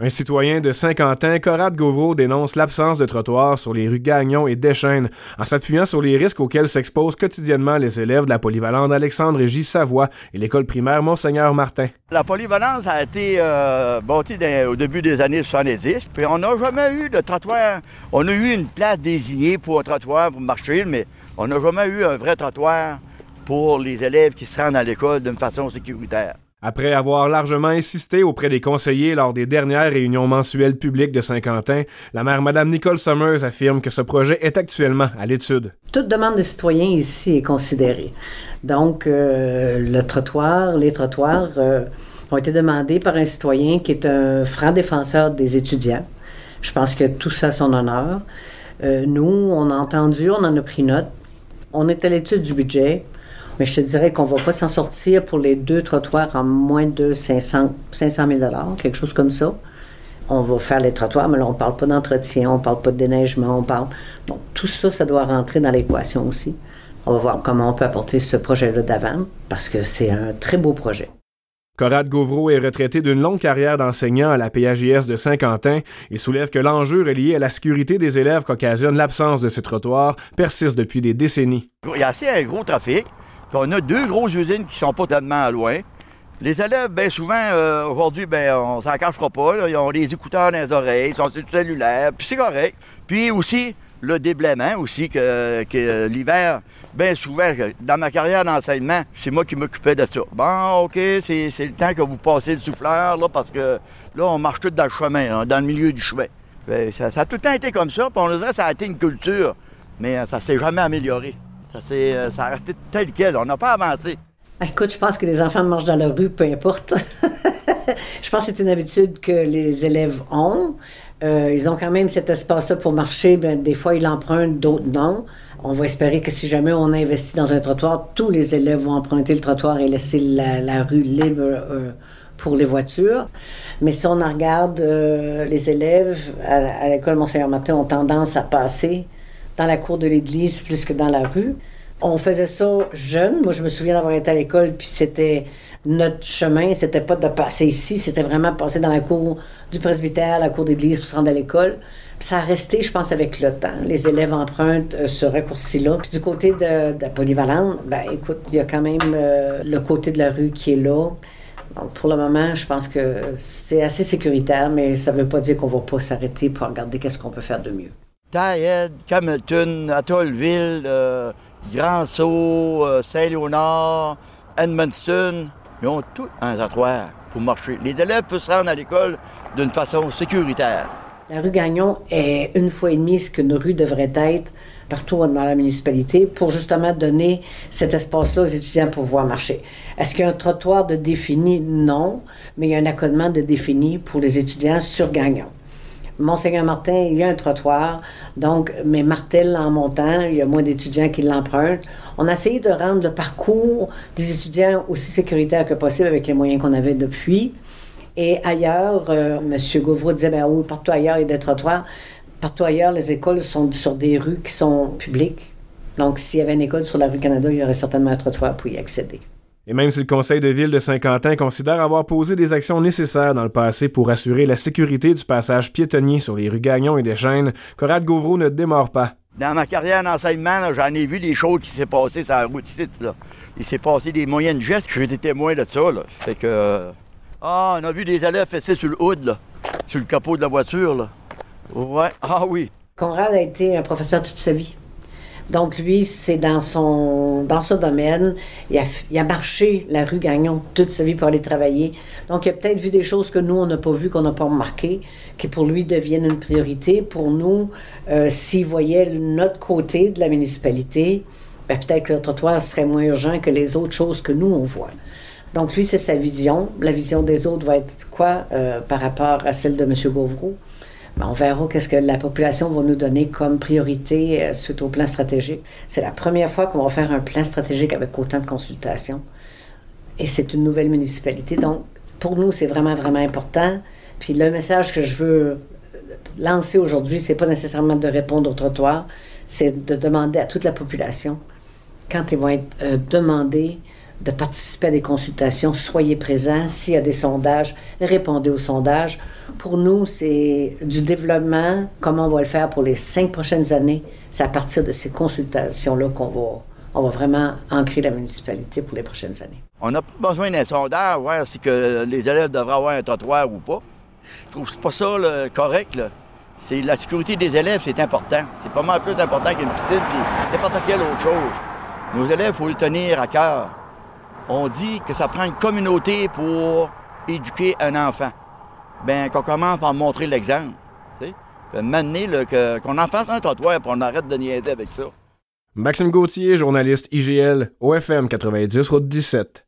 Un citoyen de 50 ans, Corrad Gauvreau, dénonce l'absence de trottoirs sur les rues Gagnon et Deschênes en s'appuyant sur les risques auxquels s'exposent quotidiennement les élèves de la polyvalente Alexandre J. Savoie et l'école primaire Monseigneur Martin. La polyvalence a été euh, bâtie au début des années 70, puis on n'a jamais eu de trottoir. On a eu une place désignée pour un trottoir pour marcher, mais on n'a jamais eu un vrai trottoir pour les élèves qui se rendent à l'école d'une façon sécuritaire. Après avoir largement insisté auprès des conseillers lors des dernières réunions mensuelles publiques de Saint-Quentin, la maire Mme Nicole Summers affirme que ce projet est actuellement à l'étude. Toute demande de citoyens ici est considérée. Donc, euh, le trottoir, les trottoirs euh, ont été demandés par un citoyen qui est un franc défenseur des étudiants. Je pense que tout ça son honneur. Euh, nous, on a entendu, on en a pris note. On est à l'étude du budget. Mais je te dirais qu'on ne va pas s'en sortir pour les deux trottoirs en moins de 500, 500 000 quelque chose comme ça. On va faire les trottoirs, mais là, on ne parle pas d'entretien, on ne parle pas de déneigement, on parle. Donc, tout ça, ça doit rentrer dans l'équation aussi. On va voir comment on peut apporter ce projet-là d'avant, parce que c'est un très beau projet. Corrad Gauvreau est retraité d'une longue carrière d'enseignant à la PAJS de Saint-Quentin. Il soulève que l'enjeu relié à la sécurité des élèves qu'occasionne l'absence de ces trottoirs persiste depuis des décennies. Il y a assez un gros trafic on a deux grosses usines qui sont pas tellement loin. Les élèves, bien souvent, euh, aujourd'hui, ben, on s'en cachera pas. Ils ont des écouteurs dans les oreilles, ils sont sur le cellulaire, puis c'est correct. Puis aussi, le déblaiement aussi, que, l'hiver, bien souvent, dans ma carrière d'enseignement, c'est moi qui m'occupais de ça. Bon, OK, c'est, le temps que vous passez le souffleur, là, parce que là, on marche tout dans le chemin, dans le milieu du chemin. Ben, ça, a tout le temps été comme ça, puis on dirait que ça a été une culture, mais ça s'est jamais amélioré. Ça, euh, ça a resté tel quel. On n'a pas avancé. Écoute, je pense que les enfants marchent dans la rue, peu importe. je pense que c'est une habitude que les élèves ont. Euh, ils ont quand même cet espace-là pour marcher. Bien, des fois, ils l'empruntent, d'autres non. On va espérer que si jamais on investit dans un trottoir, tous les élèves vont emprunter le trottoir et laisser la, rue libre euh, pour les voitures. Mais si on regarde, les élèves à, à l'école Monseigneur Martin ont tendance à passer dans la cour de l'église plus que dans la rue. On faisait ça jeune. Moi, je me souviens d'avoir été à l'école, puis c'était notre chemin, c'était pas de passer ici, c'était vraiment passer dans la cour du presbytère, la cour d'église pour se rendre à l'école. Puis ça a resté, je pense, avec le temps. Les élèves empruntent euh, ce raccourci-là. Puis du côté de, la polyvalente, ben écoute, il y a quand même euh, le côté de la rue qui est là. Donc, pour le moment, je pense que c'est assez sécuritaire, mais ça ne veut pas dire qu'on ne va pas s'arrêter pour regarder qu'est-ce qu'on peut faire de mieux. Taïed, Camelton, Atollville, euh, Grand Sault, euh, Saint-Léonard, Edmundston, ils ont tout un trottoir pour marcher. Les élèves peuvent se rendre à l'école d'une façon sécuritaire. La rue Gagnon est une fois et demie ce qu'une rue devrait être partout dans la municipalité pour justement donner cet espace-là aux étudiants pour pouvoir marcher. Est-ce qu'il y a un trottoir de défini? Non, mais il y a un accotement de défini pour les étudiants sur Gagnon. Monseigneur-Martin, il y a un trottoir. Donc, mais Martel, en montant, il y a moins d'étudiants qui l'empruntent. On a essayé de rendre le parcours des étudiants aussi sécuritaire que possible avec les moyens qu'on avait depuis. Et ailleurs, euh, M. Gauvreau disait, ben oui, partout ailleurs, il y a des trottoirs. Partout ailleurs, les écoles sont sur des rues qui sont publiques. Donc, s'il y avait une école sur la rue Canada, il y aurait certainement un trottoir pour y accéder. Et même si le conseil de ville de Saint-Quentin considère avoir posé des actions nécessaires dans le passé pour assurer la sécurité du passage piétonnier sur les rues Gagnon et des Chênes, Corrad Gauvreau ne démord pas. Dans ma carrière d'enseignement, j'en ai vu des choses qui s'est passées sur la route ici. Il s'est passé des moyens de gestes que j'ai été témoin de ça. Là. Fait que. Ah, on a vu des élèves fessés sur le hood, sur le capot de la voiture. Là. Ouais, ah oui. Conrad a été un professeur toute sa vie. Donc, lui, c'est dans son, dans domaine. Il a, a, marché la rue Gagnon toute sa vie pour aller travailler. Donc, il a peut-être vu des choses que nous, on n'a pas vues, qu'on n'a pas remarquées, qui pour lui deviennent une priorité. Pour nous, euh, s'il voyait notre côté de la municipalité, ben, peut-être que le trottoir serait moins urgent que les autres choses que nous, on voit. Donc, lui, c'est sa vision. La vision des autres va être quoi euh, par rapport à celle de M. Gauvreau? Ben, on verra qu'est-ce que la population va nous donner comme priorité euh, suite au plan stratégique. C'est la première fois qu'on va faire un plan stratégique avec autant de consultations. Et c'est une nouvelle municipalité. Donc, pour nous, c'est vraiment, vraiment important. Puis le message que je veux lancer aujourd'hui, c'est pas nécessairement de répondre au trottoir, c'est de demander à toute la population, quand ils vont être euh, demandés de participer à des consultations, soyez présents. S'il y a des sondages, répondez aux sondages Pour nous, c'est du développement. Comment on va le faire pour les cinq prochaines années? C'est à partir de ces consultations-là qu'on va, on va vraiment ancrer la municipalité pour les prochaines années. On n'a pas besoin d'un sondage, voir si que les élèves devraient avoir un trottoir ou pas. Je trouve pas ça correct. C'est la sécurité des élèves, c'est important. C'est pas mal plus important qu'une piscine et n'importe quelle autre chose. Nos élèves, il faut le tenir à cœur. On dit que ça prend une communauté pour éduquer un enfant. Bien, qu'on commence par montrer l'exemple. Maintenant, qu'on en fasse un trottoir et on arrête de niaiser avec ça. Maxime Gauthier, journaliste IGL, OFM 90, route 17.